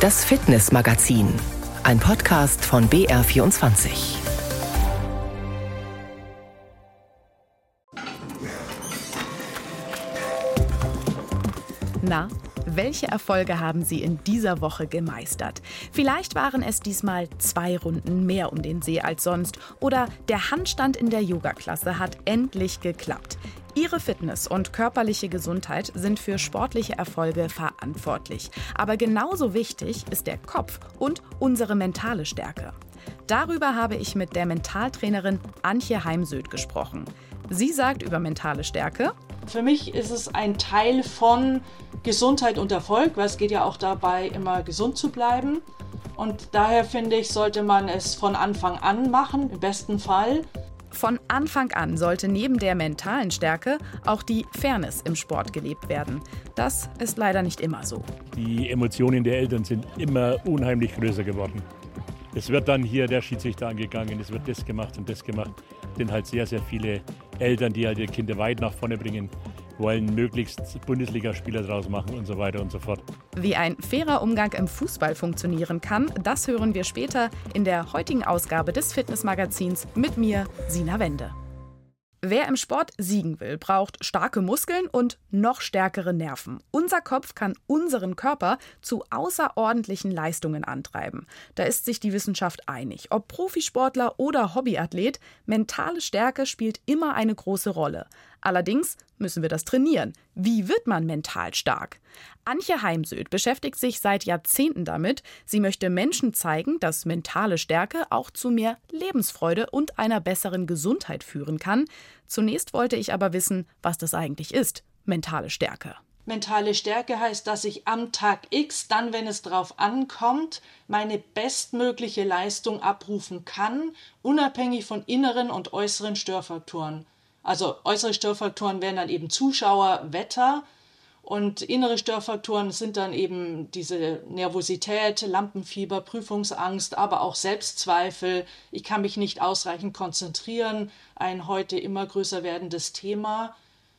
Das Fitnessmagazin, ein Podcast von BR24. Na, welche Erfolge haben Sie in dieser Woche gemeistert? Vielleicht waren es diesmal zwei Runden mehr um den See als sonst oder der Handstand in der Yoga-Klasse hat endlich geklappt. Ihre Fitness und körperliche Gesundheit sind für sportliche Erfolge verantwortlich. Aber genauso wichtig ist der Kopf und unsere mentale Stärke. Darüber habe ich mit der Mentaltrainerin Antje Heimsöth gesprochen. Sie sagt über mentale Stärke, für mich ist es ein Teil von Gesundheit und Erfolg, weil es geht ja auch dabei, immer gesund zu bleiben. Und daher finde ich, sollte man es von Anfang an machen, im besten Fall. Von Anfang an sollte neben der mentalen Stärke auch die Fairness im Sport gelebt werden. Das ist leider nicht immer so. Die Emotionen der Eltern sind immer unheimlich größer geworden. Es wird dann hier der Schiedsrichter angegangen, es wird das gemacht und das gemacht. Sind halt sehr, sehr viele Eltern, die halt ihre Kinder weit nach vorne bringen, wollen möglichst Bundesligaspieler draus machen und so weiter und so fort. Wie ein fairer Umgang im Fußball funktionieren kann, das hören wir später in der heutigen Ausgabe des Fitnessmagazins mit mir, Sina Wende. Wer im Sport siegen will, braucht starke Muskeln und noch stärkere Nerven. Unser Kopf kann unseren Körper zu außerordentlichen Leistungen antreiben. Da ist sich die Wissenschaft einig. Ob Profisportler oder Hobbyathlet, mentale Stärke spielt immer eine große Rolle. Allerdings müssen wir das trainieren. Wie wird man mental stark? Antje Heimsöth beschäftigt sich seit Jahrzehnten damit. Sie möchte Menschen zeigen, dass mentale Stärke auch zu mehr Lebensfreude und einer besseren Gesundheit führen kann. Zunächst wollte ich aber wissen, was das eigentlich ist, mentale Stärke. Mentale Stärke heißt, dass ich am Tag X, dann wenn es drauf ankommt, meine bestmögliche Leistung abrufen kann, unabhängig von inneren und äußeren Störfaktoren. Also äußere Störfaktoren wären dann eben Zuschauer, Wetter und innere Störfaktoren sind dann eben diese Nervosität, Lampenfieber, Prüfungsangst, aber auch Selbstzweifel. Ich kann mich nicht ausreichend konzentrieren, ein heute immer größer werdendes Thema.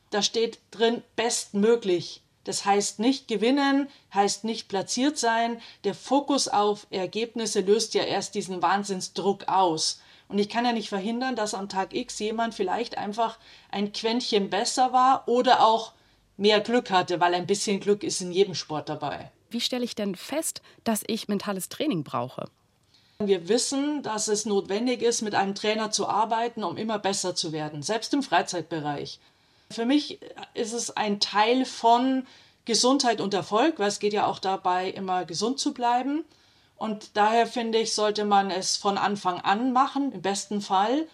Da steht drin bestmöglich. Das heißt nicht gewinnen, heißt nicht platziert sein. Der Fokus auf Ergebnisse löst ja erst diesen Wahnsinnsdruck aus. Und ich kann ja nicht verhindern, dass am Tag X jemand vielleicht einfach ein Quäntchen besser war oder auch mehr Glück hatte, weil ein bisschen Glück ist in jedem Sport dabei. Wie stelle ich denn fest, dass ich mentales Training brauche? Wir wissen, dass es notwendig ist, mit einem Trainer zu arbeiten, um immer besser zu werden, selbst im Freizeitbereich. Für mich ist es ein Teil von Gesundheit und Erfolg, weil es geht ja auch dabei, immer gesund zu bleiben. Und daher finde ich, sollte man es von Anfang an machen, im besten Fall.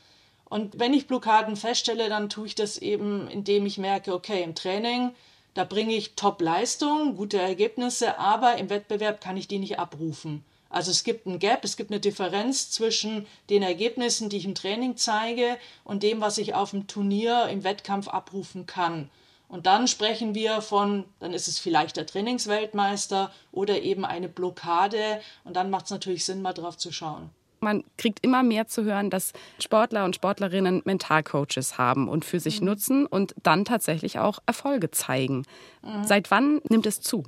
Und wenn ich Blockaden feststelle, dann tue ich das eben, indem ich merke, okay, im Training, da bringe ich Top-Leistung, gute Ergebnisse, aber im Wettbewerb kann ich die nicht abrufen. Also es gibt ein Gap, es gibt eine Differenz zwischen den Ergebnissen, die ich im Training zeige, und dem, was ich auf dem Turnier im Wettkampf abrufen kann. Und dann sprechen wir von, dann ist es vielleicht der Trainingsweltmeister oder eben eine Blockade. Und dann macht es natürlich Sinn, mal drauf zu schauen. Man kriegt immer mehr zu hören, dass Sportler und Sportlerinnen Mentalcoaches haben und für sich mhm. nutzen und dann tatsächlich auch Erfolge zeigen. Mhm. Seit wann nimmt es zu?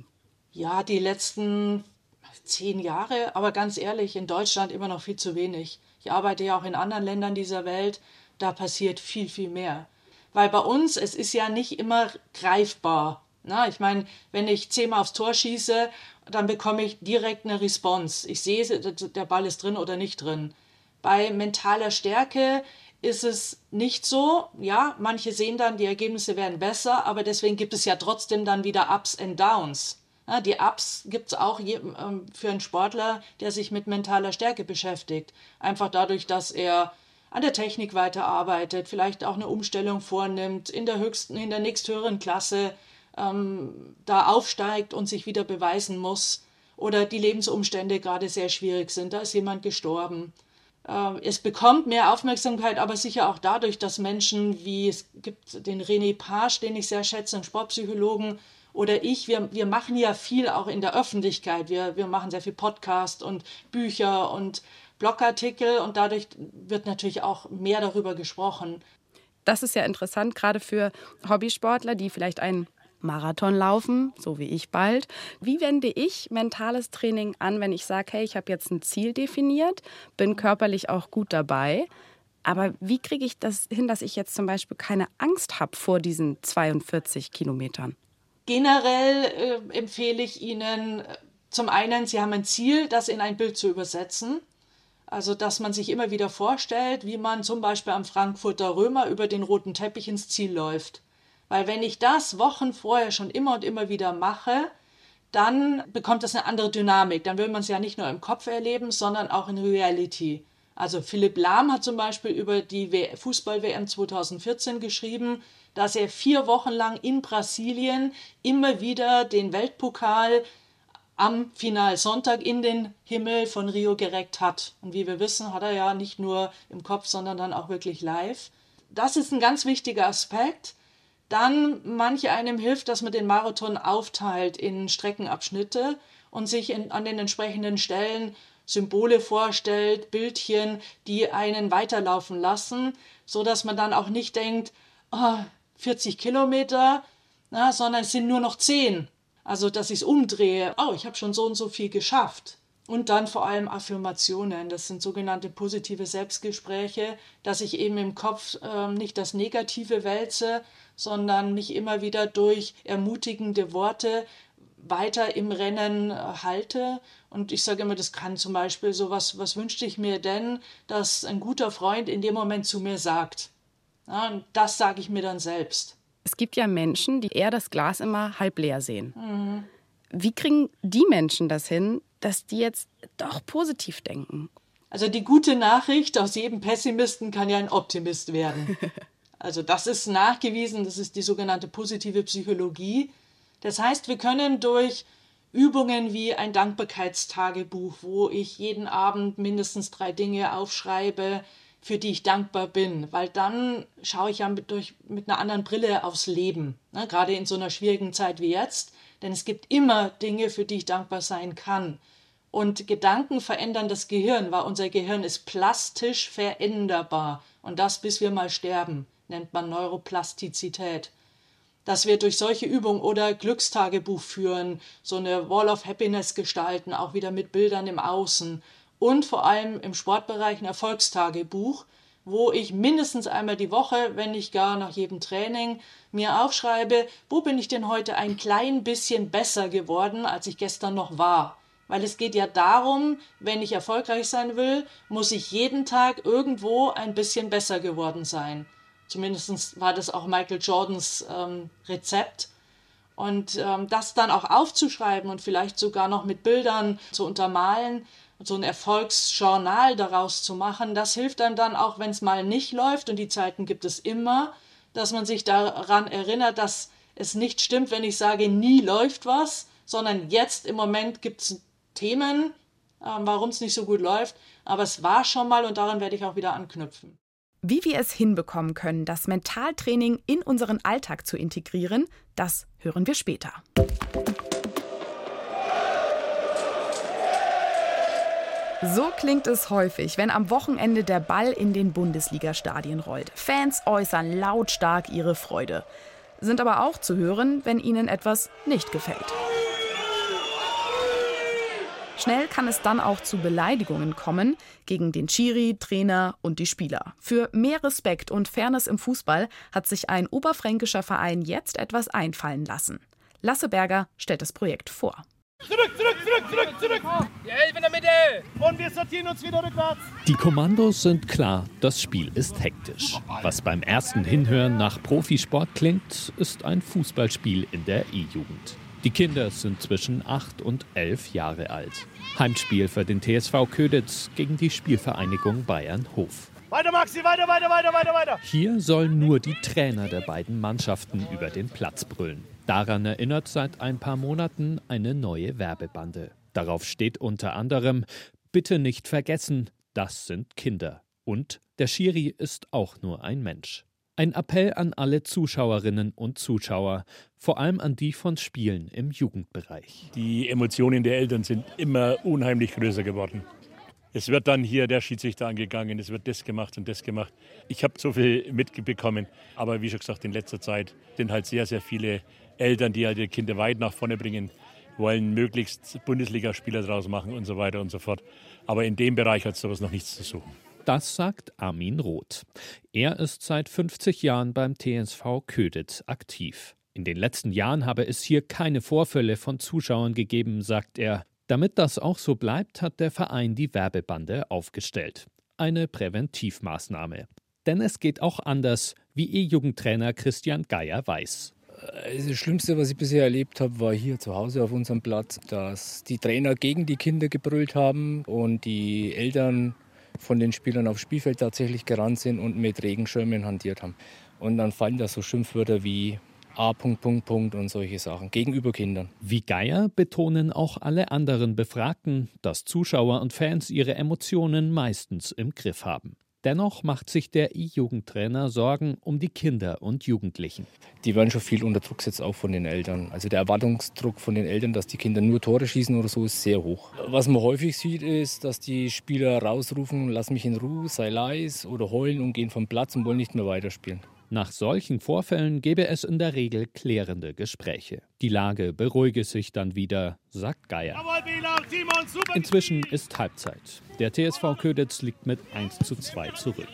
Ja, die letzten zehn Jahre, aber ganz ehrlich, in Deutschland immer noch viel zu wenig. Ich arbeite ja auch in anderen Ländern dieser Welt, da passiert viel, viel mehr. Weil bei uns, es ist ja nicht immer greifbar. Na, ich meine, wenn ich zehnmal aufs Tor schieße, dann bekomme ich direkt eine Response. Ich sehe, der Ball ist drin oder nicht drin. Bei mentaler Stärke ist es nicht so. Ja, manche sehen dann, die Ergebnisse werden besser, aber deswegen gibt es ja trotzdem dann wieder Ups and Downs. Ja, die Ups gibt es auch ähm, für einen Sportler, der sich mit mentaler Stärke beschäftigt. Einfach dadurch, dass er an der Technik weiterarbeitet, vielleicht auch eine Umstellung vornimmt, in der höchsten, in der nächsthöheren Klasse ähm, da aufsteigt und sich wieder beweisen muss oder die Lebensumstände gerade sehr schwierig sind, da ist jemand gestorben. Äh, es bekommt mehr Aufmerksamkeit, aber sicher auch dadurch, dass Menschen wie es gibt den René Page, den ich sehr schätze, einen Sportpsychologen, oder ich, wir, wir machen ja viel auch in der Öffentlichkeit. Wir, wir machen sehr viel Podcast und Bücher und Blogartikel und dadurch wird natürlich auch mehr darüber gesprochen. Das ist ja interessant, gerade für Hobbysportler, die vielleicht ein Marathon laufen, so wie ich bald. Wie wende ich mentales Training an, wenn ich sage, hey, ich habe jetzt ein Ziel definiert, bin körperlich auch gut dabei, aber wie kriege ich das hin, dass ich jetzt zum Beispiel keine Angst habe vor diesen 42 Kilometern? Generell äh, empfehle ich Ihnen äh, zum einen, Sie haben ein Ziel, das in ein Bild zu übersetzen. Also, dass man sich immer wieder vorstellt, wie man zum Beispiel am Frankfurter Römer über den roten Teppich ins Ziel läuft. Weil wenn ich das Wochen vorher schon immer und immer wieder mache, dann bekommt das eine andere Dynamik. Dann will man es ja nicht nur im Kopf erleben, sondern auch in Reality. Also Philipp Lahm hat zum Beispiel über die Fußball-WM 2014 geschrieben, dass er vier Wochen lang in Brasilien immer wieder den Weltpokal am Finalsonntag in den Himmel von Rio gereckt hat. Und wie wir wissen, hat er ja nicht nur im Kopf, sondern dann auch wirklich live. Das ist ein ganz wichtiger Aspekt. Dann manche einem hilft, dass man den Marathon aufteilt in Streckenabschnitte und sich in, an den entsprechenden Stellen Symbole vorstellt, Bildchen, die einen weiterlaufen lassen, so dass man dann auch nicht denkt, oh, 40 Kilometer, na, sondern es sind nur noch 10. Also, dass ich es umdrehe, oh, ich habe schon so und so viel geschafft. Und dann vor allem Affirmationen. Das sind sogenannte positive Selbstgespräche, dass ich eben im Kopf äh, nicht das Negative wälze, sondern mich immer wieder durch ermutigende Worte weiter im Rennen äh, halte. Und ich sage immer, das kann zum Beispiel so was, was wünschte ich mir denn, dass ein guter Freund in dem Moment zu mir sagt. Ja, und das sage ich mir dann selbst. Es gibt ja Menschen, die eher das Glas immer halb leer sehen. Mhm. Wie kriegen die Menschen das hin, dass die jetzt doch positiv denken. Also die gute Nachricht, aus jedem Pessimisten kann ja ein Optimist werden. Also das ist nachgewiesen, das ist die sogenannte positive Psychologie. Das heißt, wir können durch Übungen wie ein Dankbarkeitstagebuch, wo ich jeden Abend mindestens drei Dinge aufschreibe, für die ich dankbar bin, weil dann schaue ich ja mit, durch, mit einer anderen Brille aufs Leben, ne? gerade in so einer schwierigen Zeit wie jetzt, denn es gibt immer Dinge, für die ich dankbar sein kann. Und Gedanken verändern das Gehirn, weil unser Gehirn ist plastisch veränderbar. Und das bis wir mal sterben, nennt man Neuroplastizität. Dass wir durch solche Übungen oder Glückstagebuch führen, so eine Wall of Happiness gestalten, auch wieder mit Bildern im Außen. Und vor allem im Sportbereich ein Erfolgstagebuch, wo ich mindestens einmal die Woche, wenn nicht gar nach jedem Training, mir aufschreibe, wo bin ich denn heute ein klein bisschen besser geworden, als ich gestern noch war. Weil es geht ja darum, wenn ich erfolgreich sein will, muss ich jeden Tag irgendwo ein bisschen besser geworden sein. Zumindest war das auch Michael Jordans ähm, Rezept. Und ähm, das dann auch aufzuschreiben und vielleicht sogar noch mit Bildern zu untermalen, so ein Erfolgsjournal daraus zu machen, das hilft einem dann auch, wenn es mal nicht läuft und die Zeiten gibt es immer, dass man sich daran erinnert, dass es nicht stimmt, wenn ich sage, nie läuft was, sondern jetzt im Moment gibt es Themen, äh, warum es nicht so gut läuft. Aber es war schon mal und daran werde ich auch wieder anknüpfen. Wie wir es hinbekommen können, das Mentaltraining in unseren Alltag zu integrieren, das hören wir später. So klingt es häufig, wenn am Wochenende der Ball in den Bundesliga-Stadien rollt. Fans äußern lautstark ihre Freude, sind aber auch zu hören, wenn ihnen etwas nicht gefällt. Schnell kann es dann auch zu Beleidigungen kommen gegen den Chiri, Trainer und die Spieler. Für mehr Respekt und Fairness im Fußball hat sich ein oberfränkischer Verein jetzt etwas einfallen lassen. Lasse Berger stellt das Projekt vor. Zurück, zurück, zurück, zurück, zurück. Die Elf in der Mitte. Und wir sortieren uns wieder rückwärts. Die Kommandos sind klar, das Spiel ist hektisch. Was beim ersten Hinhören nach Profisport klingt, ist ein Fußballspiel in der E-Jugend. Die Kinder sind zwischen 8 und 11 Jahre alt. Heimspiel für den TSV Köditz gegen die Spielvereinigung Bayern Hof. Weiter, Maxi, weiter, weiter, weiter, weiter, weiter. Hier sollen nur die Trainer der beiden Mannschaften über den Platz brüllen. Daran erinnert seit ein paar Monaten eine neue Werbebande. Darauf steht unter anderem: Bitte nicht vergessen, das sind Kinder. Und der Schiri ist auch nur ein Mensch. Ein Appell an alle Zuschauerinnen und Zuschauer, vor allem an die von Spielen im Jugendbereich. Die Emotionen der Eltern sind immer unheimlich größer geworden. Es wird dann hier der Schiedsrichter angegangen, es wird das gemacht und das gemacht. Ich habe so viel mitbekommen, aber wie schon gesagt, in letzter Zeit sind halt sehr, sehr viele Eltern, die halt ihre Kinder weit nach vorne bringen, wollen möglichst Bundesligaspieler draus machen und so weiter und so fort. Aber in dem Bereich hat sowas noch nichts zu suchen. Das sagt Armin Roth. Er ist seit 50 Jahren beim TSV Köditz aktiv. In den letzten Jahren habe es hier keine Vorfälle von Zuschauern gegeben, sagt er. Damit das auch so bleibt, hat der Verein die Werbebande aufgestellt. Eine Präventivmaßnahme. Denn es geht auch anders, wie E-Jugendtrainer Christian Geier weiß. Äh, das Schlimmste, was ich bisher erlebt habe, war hier zu Hause auf unserem Platz, dass die Trainer gegen die Kinder gebrüllt haben und die Eltern von den Spielern aufs Spielfeld tatsächlich gerannt sind und mit Regenschirmen hantiert haben. Und dann fallen da so Schimpfwörter wie A. Punkt, Punkt, Punkt und solche Sachen gegenüber Kindern. Wie Geier betonen auch alle anderen Befragten, dass Zuschauer und Fans ihre Emotionen meistens im Griff haben. Dennoch macht sich der E-Jugendtrainer Sorgen um die Kinder und Jugendlichen. Die werden schon viel unter Druck gesetzt, auch von den Eltern. Also der Erwartungsdruck von den Eltern, dass die Kinder nur Tore schießen oder so, ist sehr hoch. Was man häufig sieht, ist, dass die Spieler rausrufen, lass mich in Ruhe, sei leis oder heulen und gehen vom Platz und wollen nicht mehr weiterspielen. Nach solchen Vorfällen gebe es in der Regel klärende Gespräche. Die Lage beruhige sich dann wieder, sagt Geier. Inzwischen ist Halbzeit. Der TSV Köditz liegt mit 1 zu 2 zurück.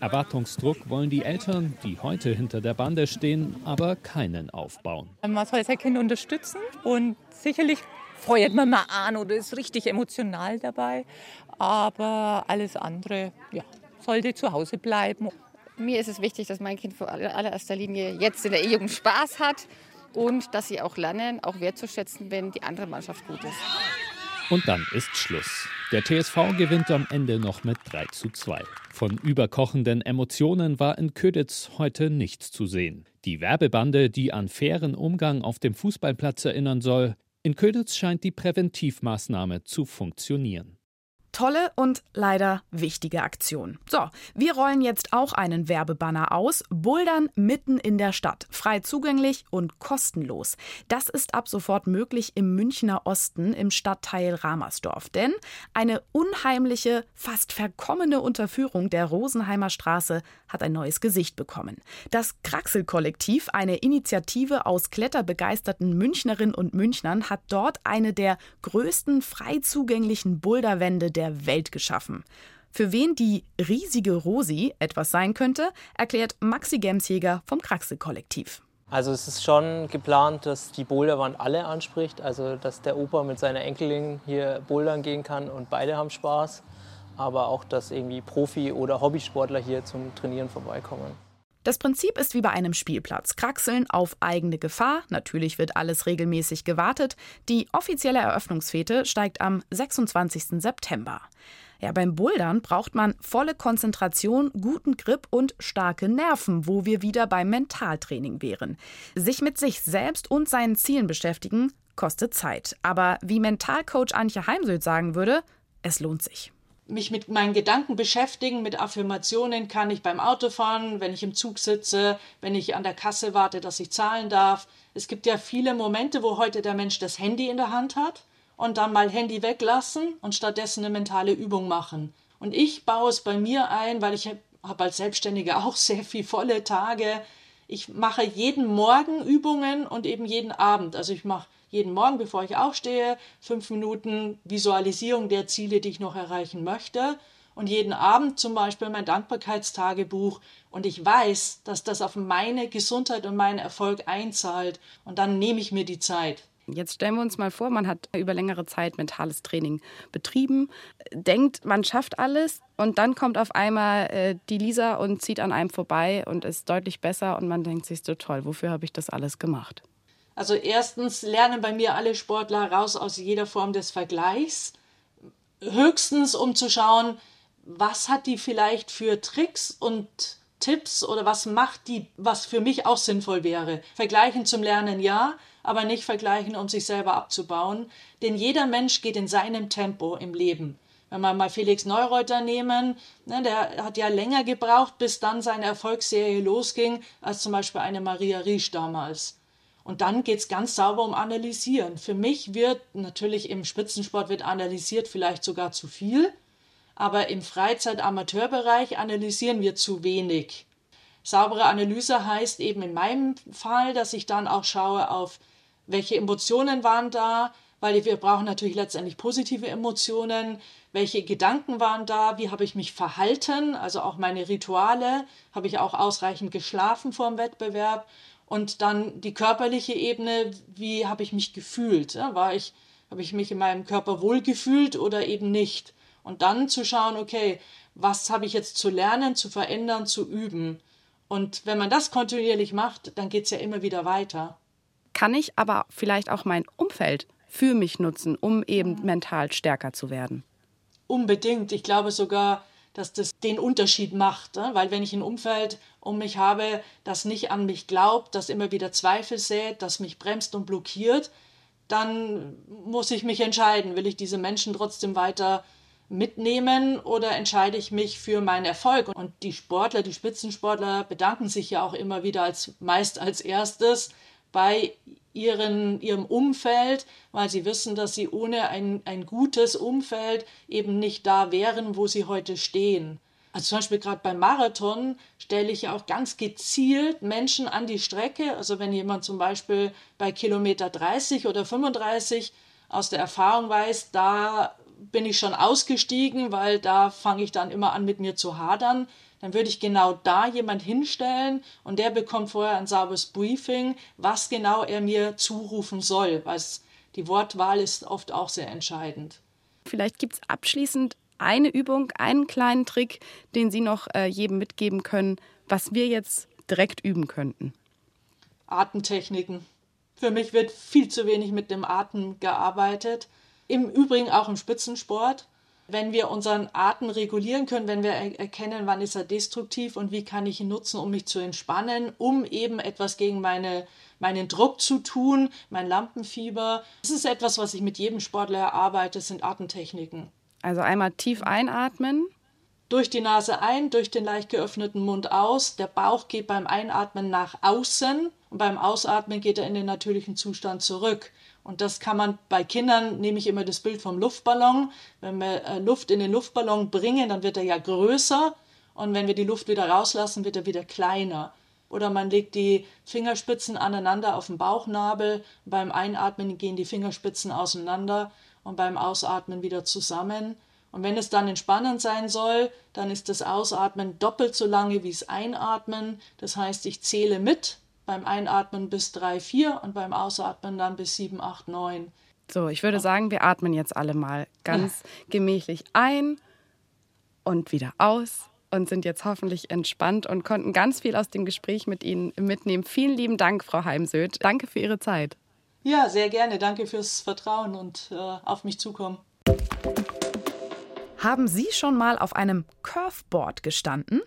Erwartungsdruck wollen die Eltern, die heute hinter der Bande stehen, aber keinen aufbauen. Man soll sein Kind unterstützen und sicherlich freut man mal an oder ist richtig emotional dabei. Aber alles andere ja, sollte zu Hause bleiben. Mir ist es wichtig, dass mein Kind vor allererster Linie jetzt in der E-Jugend Spaß hat und dass sie auch lernen, auch wertzuschätzen, wenn die andere Mannschaft gut ist. Und dann ist Schluss. Der TSV gewinnt am Ende noch mit 3 zu 2. Von überkochenden Emotionen war in Köditz heute nichts zu sehen. Die Werbebande, die an fairen Umgang auf dem Fußballplatz erinnern soll, in Köditz scheint die Präventivmaßnahme zu funktionieren. Tolle und leider wichtige Aktion. So, wir rollen jetzt auch einen Werbebanner aus. Bouldern mitten in der Stadt. Frei zugänglich und kostenlos. Das ist ab sofort möglich im Münchner Osten im Stadtteil Ramersdorf. Denn eine unheimliche, fast verkommene Unterführung der Rosenheimer Straße hat ein neues Gesicht bekommen. Das Kraxel-Kollektiv, eine Initiative aus kletterbegeisterten Münchnerinnen und Münchnern, hat dort eine der größten frei zugänglichen Boulderwände der Welt geschaffen. Für wen die riesige Rosi etwas sein könnte, erklärt Maxi Gemsjäger vom Kraxel-Kollektiv. Also es ist schon geplant, dass die Boulderwand alle anspricht, also dass der Opa mit seiner Enkelin hier bouldern gehen kann und beide haben Spaß, aber auch, dass irgendwie Profi- oder Hobbysportler hier zum Trainieren vorbeikommen. Das Prinzip ist wie bei einem Spielplatz. Kraxeln auf eigene Gefahr. Natürlich wird alles regelmäßig gewartet. Die offizielle Eröffnungsfete steigt am 26. September. Ja, beim Bouldern braucht man volle Konzentration, guten Grip und starke Nerven, wo wir wieder beim Mentaltraining wären. Sich mit sich selbst und seinen Zielen beschäftigen, kostet Zeit. Aber wie Mentalcoach Antje Heimsöth sagen würde, es lohnt sich mich mit meinen Gedanken beschäftigen, mit Affirmationen kann ich beim Autofahren, wenn ich im Zug sitze, wenn ich an der Kasse warte, dass ich zahlen darf. Es gibt ja viele Momente, wo heute der Mensch das Handy in der Hand hat und dann mal Handy weglassen und stattdessen eine mentale Übung machen. Und ich baue es bei mir ein, weil ich habe als Selbstständige auch sehr viel volle Tage. Ich mache jeden Morgen Übungen und eben jeden Abend. Also ich mache jeden Morgen, bevor ich aufstehe, fünf Minuten Visualisierung der Ziele, die ich noch erreichen möchte. Und jeden Abend zum Beispiel mein Dankbarkeitstagebuch. Und ich weiß, dass das auf meine Gesundheit und meinen Erfolg einzahlt. Und dann nehme ich mir die Zeit. Jetzt stellen wir uns mal vor, man hat über längere Zeit mentales Training betrieben, denkt, man schafft alles und dann kommt auf einmal äh, die Lisa und zieht an einem vorbei und ist deutlich besser und man denkt sich so toll, wofür habe ich das alles gemacht? Also erstens lernen bei mir alle Sportler raus aus jeder Form des Vergleichs. Höchstens, um zu schauen, was hat die vielleicht für Tricks und Tipps oder was macht die, was für mich auch sinnvoll wäre. Vergleichen zum Lernen ja, aber nicht vergleichen, um sich selber abzubauen. Denn jeder Mensch geht in seinem Tempo im Leben. Wenn wir mal Felix Neureuter nehmen, ne, der hat ja länger gebraucht, bis dann seine Erfolgsserie losging, als zum Beispiel eine Maria Riesch damals. Und dann geht es ganz sauber um Analysieren. Für mich wird natürlich im Spitzensport wird analysiert vielleicht sogar zu viel, aber im Freizeit-Amateurbereich analysieren wir zu wenig. Saubere Analyse heißt eben in meinem Fall, dass ich dann auch schaue auf, welche Emotionen waren da, weil wir brauchen natürlich letztendlich positive Emotionen. Welche Gedanken waren da? Wie habe ich mich verhalten? Also auch meine Rituale. Habe ich auch ausreichend geschlafen vor dem Wettbewerb? Und dann die körperliche Ebene. Wie habe ich mich gefühlt? War ich, habe ich mich in meinem Körper wohl gefühlt oder eben nicht? Und dann zu schauen, okay, was habe ich jetzt zu lernen, zu verändern, zu üben? Und wenn man das kontinuierlich macht, dann geht es ja immer wieder weiter. Kann ich aber vielleicht auch mein Umfeld für mich nutzen, um eben mental stärker zu werden? Unbedingt. Ich glaube sogar, dass das den Unterschied macht. Ne? Weil wenn ich ein Umfeld um mich habe, das nicht an mich glaubt, das immer wieder Zweifel sät, das mich bremst und blockiert, dann muss ich mich entscheiden, will ich diese Menschen trotzdem weiter mitnehmen oder entscheide ich mich für meinen Erfolg? Und die Sportler, die Spitzensportler bedanken sich ja auch immer wieder als meist als erstes bei ihren, ihrem Umfeld, weil sie wissen, dass sie ohne ein, ein gutes Umfeld eben nicht da wären, wo sie heute stehen. Also zum Beispiel gerade beim Marathon stelle ich ja auch ganz gezielt Menschen an die Strecke. Also wenn jemand zum Beispiel bei Kilometer 30 oder 35 aus der Erfahrung weiß, da bin ich schon ausgestiegen, weil da fange ich dann immer an mit mir zu hadern, dann würde ich genau da jemand hinstellen und der bekommt vorher ein sauberes Briefing, was genau er mir zurufen soll, weil die Wortwahl ist oft auch sehr entscheidend. Vielleicht gibt es abschließend eine Übung, einen kleinen Trick, den Sie noch äh, jedem mitgeben können, was wir jetzt direkt üben könnten. Atemtechniken. Für mich wird viel zu wenig mit dem Atem gearbeitet. Im Übrigen auch im Spitzensport wenn wir unseren Atem regulieren können, wenn wir erkennen, wann ist er destruktiv und wie kann ich ihn nutzen, um mich zu entspannen, um eben etwas gegen meine, meinen Druck zu tun, mein Lampenfieber. Das ist etwas, was ich mit jedem Sportler erarbeite, sind Atemtechniken. Also einmal tief einatmen. Durch die Nase ein, durch den leicht geöffneten Mund aus. Der Bauch geht beim Einatmen nach außen und beim Ausatmen geht er in den natürlichen Zustand zurück. Und das kann man bei Kindern, nehme ich immer das Bild vom Luftballon. Wenn wir äh, Luft in den Luftballon bringen, dann wird er ja größer. Und wenn wir die Luft wieder rauslassen, wird er wieder kleiner. Oder man legt die Fingerspitzen aneinander auf den Bauchnabel. Beim Einatmen gehen die Fingerspitzen auseinander und beim Ausatmen wieder zusammen. Und wenn es dann entspannend sein soll, dann ist das Ausatmen doppelt so lange wie das Einatmen. Das heißt, ich zähle mit beim Einatmen bis 3, 4 und beim Ausatmen dann bis 7, 8, 9. So, ich würde sagen, wir atmen jetzt alle mal ganz gemächlich ein und wieder aus und sind jetzt hoffentlich entspannt und konnten ganz viel aus dem Gespräch mit Ihnen mitnehmen. Vielen lieben Dank, Frau Heimsöth. Danke für Ihre Zeit. Ja, sehr gerne. Danke fürs Vertrauen und äh, auf mich zukommen. Haben Sie schon mal auf einem Curveboard gestanden?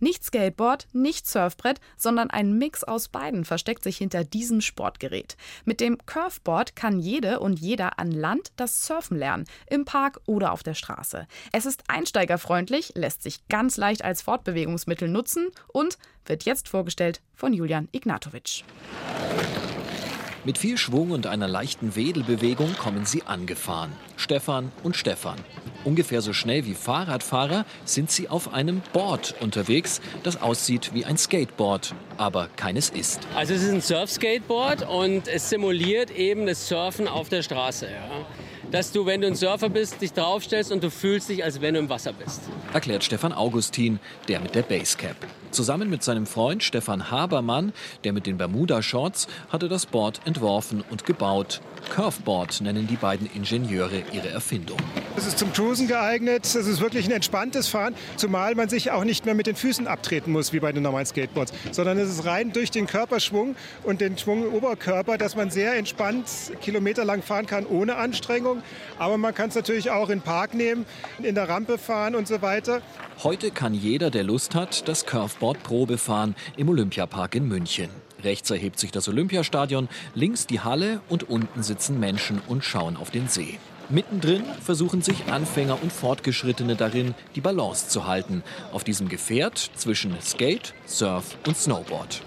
Nicht Skateboard, nicht Surfbrett, sondern ein Mix aus beiden versteckt sich hinter diesem Sportgerät. Mit dem Curveboard kann jede und jeder an Land das Surfen lernen, im Park oder auf der Straße. Es ist einsteigerfreundlich, lässt sich ganz leicht als Fortbewegungsmittel nutzen und wird jetzt vorgestellt von Julian Ignatovic. Mit viel Schwung und einer leichten Wedelbewegung kommen sie angefahren. Stefan und Stefan. Ungefähr so schnell wie Fahrradfahrer sind sie auf einem Board unterwegs, das aussieht wie ein Skateboard, aber keines ist. Also es ist ein Surf-Skateboard und es simuliert eben das Surfen auf der Straße. Ja dass du, wenn du ein Surfer bist, dich draufstellst und du fühlst dich, als wenn du im Wasser bist. Erklärt Stefan Augustin, der mit der Basecap. Zusammen mit seinem Freund Stefan Habermann, der mit den Bermuda-Shorts, hatte das Board entworfen und gebaut. Curveboard nennen die beiden Ingenieure ihre Erfindung. Es ist zum Cruisen geeignet, es ist wirklich ein entspanntes Fahren, zumal man sich auch nicht mehr mit den Füßen abtreten muss, wie bei den normalen Skateboards, sondern es rein durch den Körperschwung und den Schwung im Oberkörper, dass man sehr entspannt kilometerlang fahren kann, ohne Anstrengung. Aber man kann es natürlich auch in den Park nehmen, in der Rampe fahren und so weiter. Heute kann jeder, der Lust hat, das Curveboard Probe fahren im Olympiapark in München. Rechts erhebt sich das Olympiastadion, links die Halle und unten sitzen Menschen und schauen auf den See. Mittendrin versuchen sich Anfänger und Fortgeschrittene darin, die Balance zu halten. Auf diesem Gefährt zwischen Skate, Surf und Snowboard.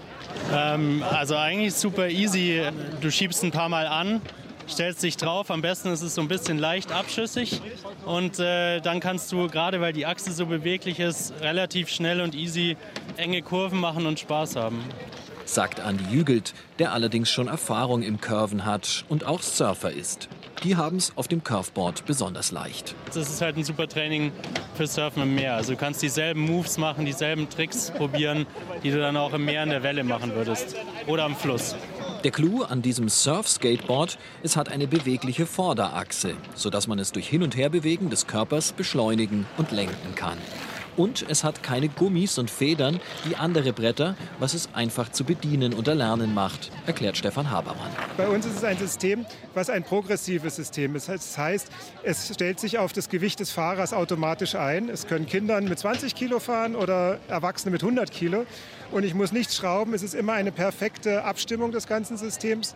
Ähm, also eigentlich super easy. Du schiebst ein paar Mal an stellst dich drauf. Am besten ist es so ein bisschen leicht abschüssig. Und äh, dann kannst du, gerade weil die Achse so beweglich ist, relativ schnell und easy enge Kurven machen und Spaß haben. Sagt Andi Jügelt, der allerdings schon Erfahrung im Curven hat und auch Surfer ist. Die haben es auf dem Curveboard besonders leicht. Das ist halt ein super Training für Surfen im Meer. Also du kannst dieselben Moves machen, dieselben Tricks probieren, die du dann auch im Meer in der Welle machen würdest oder am Fluss. Der Clou an diesem Surf-Skateboard, es hat eine bewegliche Vorderachse, sodass man es durch Hin- und Herbewegen des Körpers beschleunigen und lenken kann. Und es hat keine Gummis und Federn wie andere Bretter, was es einfach zu bedienen und erlernen macht, erklärt Stefan Habermann. Bei uns ist es ein System, was ein progressives System ist. Das heißt, es stellt sich auf das Gewicht des Fahrers automatisch ein. Es können Kinder mit 20 Kilo fahren oder Erwachsene mit 100 Kilo. Und ich muss nichts schrauben. Es ist immer eine perfekte Abstimmung des ganzen Systems.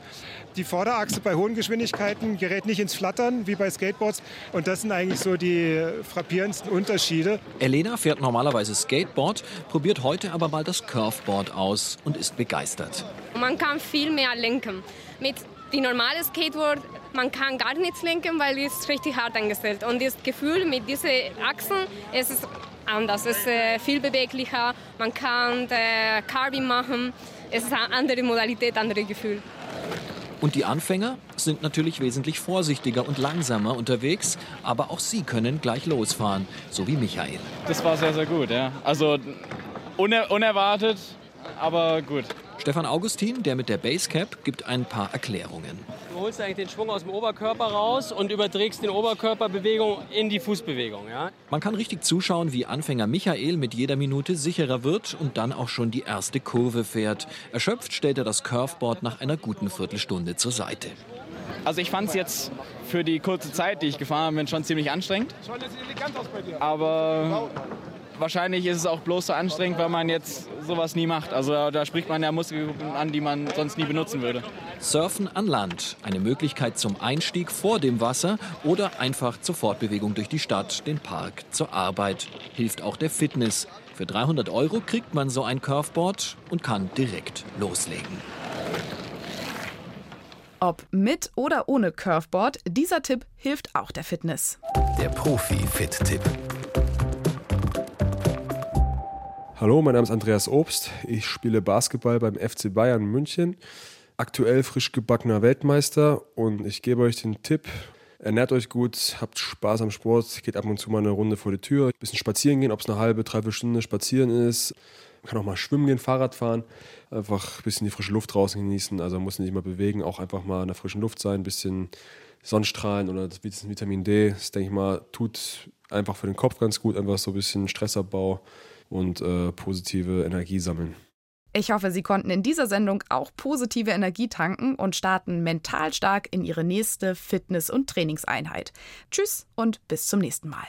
Die Vorderachse bei hohen Geschwindigkeiten gerät nicht ins Flattern wie bei Skateboards. Und das sind eigentlich so die frappierendsten Unterschiede. Elena fährt normalerweise Skateboard, probiert heute aber mal das Curveboard aus und ist begeistert. Man kann viel mehr lenken. Mit die normale Skateboard, man kann gar nichts lenken, weil es richtig hart eingestellt. Und das Gefühl mit diesen Achsen, es ist anders. Es ist äh, viel beweglicher. Man kann äh, Carving machen. Es ist eine andere Modalität, andere Gefühl. Und die Anfänger sind natürlich wesentlich vorsichtiger und langsamer unterwegs, aber auch sie können gleich losfahren, so wie Michael. Das war sehr, sehr gut, ja. Also uner unerwartet, aber gut. Stefan Augustin, der mit der Basecap, gibt ein paar Erklärungen. Du holst eigentlich den Schwung aus dem Oberkörper raus und überträgst den Oberkörperbewegung in die Fußbewegung. Ja? Man kann richtig zuschauen, wie Anfänger Michael mit jeder Minute sicherer wird und dann auch schon die erste Kurve fährt. Erschöpft stellt er das Curveboard nach einer guten Viertelstunde zur Seite. Also ich fand es jetzt für die kurze Zeit, die ich gefahren bin, schon ziemlich anstrengend. Aber wahrscheinlich ist es auch bloß so anstrengend, weil man jetzt sowas nie macht. Also da spricht man ja Muskelgruppen an, die man sonst nie benutzen würde. Surfen an Land. Eine Möglichkeit zum Einstieg vor dem Wasser oder einfach zur Fortbewegung durch die Stadt, den Park, zur Arbeit. Hilft auch der Fitness. Für 300 Euro kriegt man so ein Curveboard und kann direkt loslegen. Ob mit oder ohne Curveboard, dieser Tipp hilft auch der Fitness. Der Profi-Fit-Tipp. Hallo, mein Name ist Andreas Obst. Ich spiele Basketball beim FC Bayern München. Aktuell frisch gebackener Weltmeister und ich gebe euch den Tipp: Ernährt euch gut, habt Spaß am Sport, geht ab und zu mal eine Runde vor die Tür, ein bisschen spazieren gehen, ob es eine halbe, dreiviertel Stunde spazieren ist. Man kann auch mal schwimmen gehen, Fahrrad fahren, einfach ein bisschen die frische Luft draußen genießen. Also muss nicht mal bewegen, auch einfach mal in der frischen Luft sein, ein bisschen Sonnenstrahlen oder das Vitamin D. Das denke ich mal, tut einfach für den Kopf ganz gut, einfach so ein bisschen Stressabbau und äh, positive Energie sammeln. Ich hoffe, Sie konnten in dieser Sendung auch positive Energie tanken und starten mental stark in Ihre nächste Fitness- und Trainingseinheit. Tschüss und bis zum nächsten Mal.